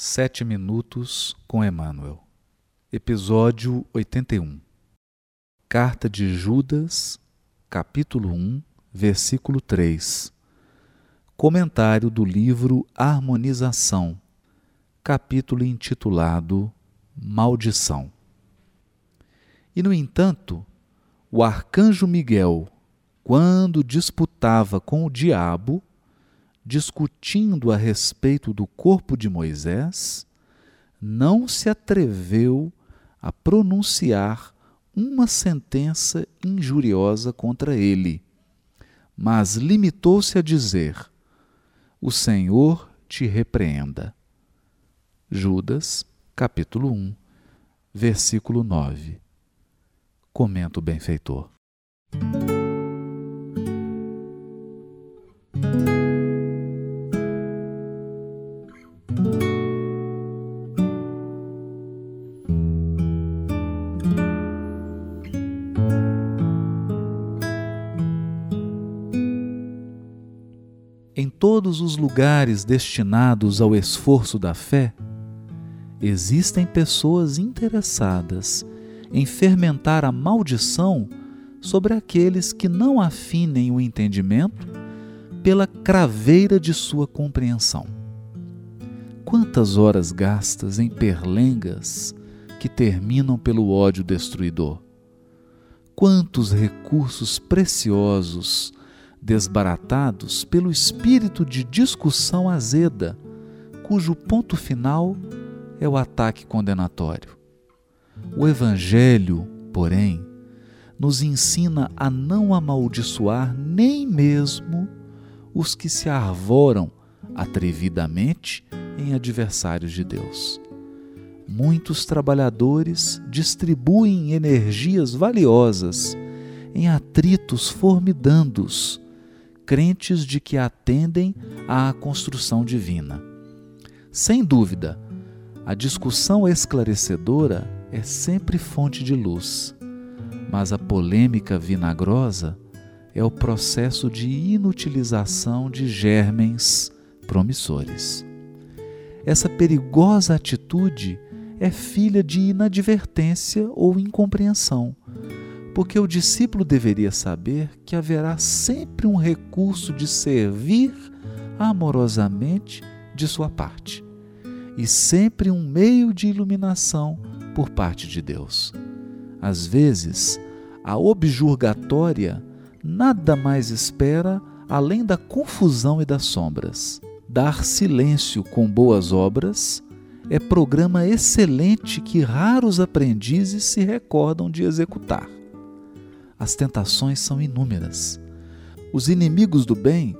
Sete Minutos com Emmanuel. Episódio 81. Carta de Judas, capítulo 1, versículo 3. Comentário do livro Harmonização, capítulo intitulado Maldição. E, no entanto, o arcanjo Miguel, quando disputava com o diabo, discutindo a respeito do corpo de Moisés, não se atreveu a pronunciar uma sentença injuriosa contra ele, mas limitou-se a dizer: O Senhor te repreenda. Judas, capítulo 1, versículo 9. Comenta o benfeitor. Todos os lugares destinados ao esforço da fé, existem pessoas interessadas em fermentar a maldição sobre aqueles que não afinem o entendimento pela craveira de sua compreensão. Quantas horas gastas em perlengas que terminam pelo ódio destruidor? Quantos recursos preciosos desbaratados pelo espírito de discussão azeda, cujo ponto final é o ataque condenatório. O Evangelho, porém, nos ensina a não amaldiçoar nem mesmo os que se arvoram atrevidamente em adversários de Deus. Muitos trabalhadores distribuem energias valiosas em atritos formidandos crentes de que atendem à construção divina. Sem dúvida, a discussão esclarecedora é sempre fonte de luz, mas a polêmica vinagrosa é o processo de inutilização de germens promissores. Essa perigosa atitude é filha de inadvertência ou incompreensão porque o discípulo deveria saber que haverá sempre um recurso de servir amorosamente de sua parte e sempre um meio de iluminação por parte de Deus. Às vezes, a objurgatória nada mais espera além da confusão e das sombras. Dar silêncio com boas obras é programa excelente que raros aprendizes se recordam de executar as tentações são inúmeras. Os inimigos do bem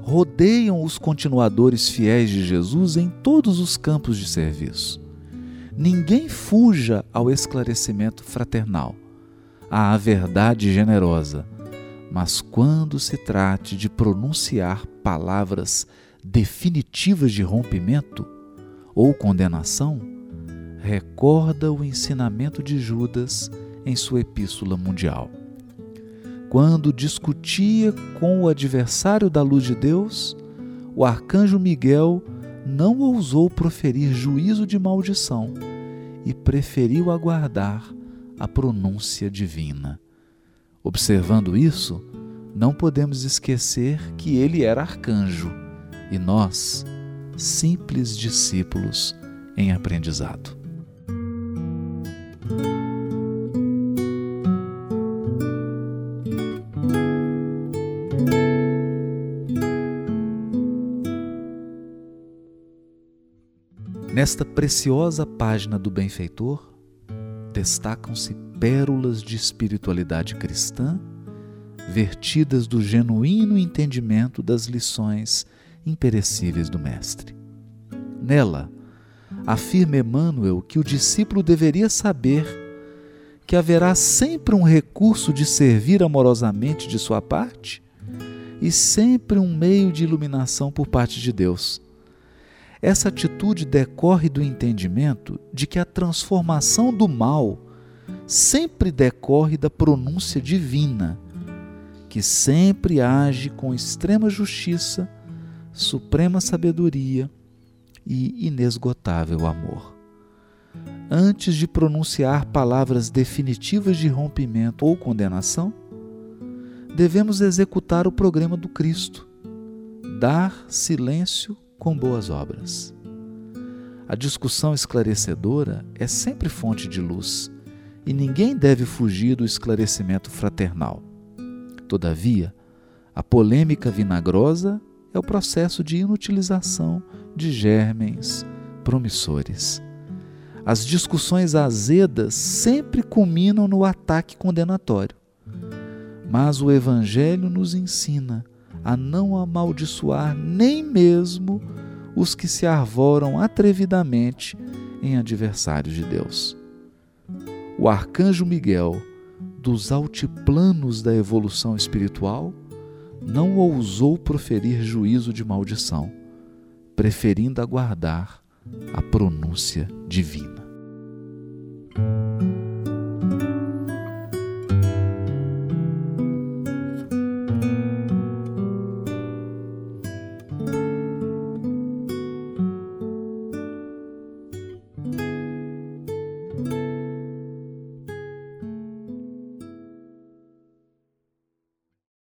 rodeiam os continuadores fiéis de Jesus em todos os campos de serviço. Ninguém fuja ao esclarecimento fraternal, à verdade generosa, mas quando se trate de pronunciar palavras definitivas de rompimento ou condenação, recorda o ensinamento de Judas em sua epístola mundial. Quando discutia com o adversário da luz de Deus, o arcanjo Miguel não ousou proferir juízo de maldição e preferiu aguardar a pronúncia divina. Observando isso, não podemos esquecer que ele era arcanjo e nós, simples discípulos em aprendizado. Nesta preciosa página do benfeitor, destacam-se pérolas de espiritualidade cristã, vertidas do genuíno entendimento das lições imperecíveis do Mestre. Nela, afirma Emmanuel que o discípulo deveria saber que haverá sempre um recurso de servir amorosamente de sua parte e sempre um meio de iluminação por parte de Deus essa atitude decorre do entendimento de que a transformação do mal sempre decorre da pronúncia divina, que sempre age com extrema justiça, suprema sabedoria e inesgotável amor. Antes de pronunciar palavras definitivas de rompimento ou condenação, devemos executar o programa do Cristo, dar silêncio com boas obras. A discussão esclarecedora é sempre fonte de luz e ninguém deve fugir do esclarecimento fraternal. Todavia, a polêmica vinagrosa é o processo de inutilização de germens promissores. As discussões azedas sempre culminam no ataque condenatório. Mas o Evangelho nos ensina a não amaldiçoar nem mesmo os que se arvoram atrevidamente em adversários de Deus. O arcanjo Miguel, dos altiplanos da evolução espiritual, não ousou proferir juízo de maldição, preferindo aguardar a pronúncia divina.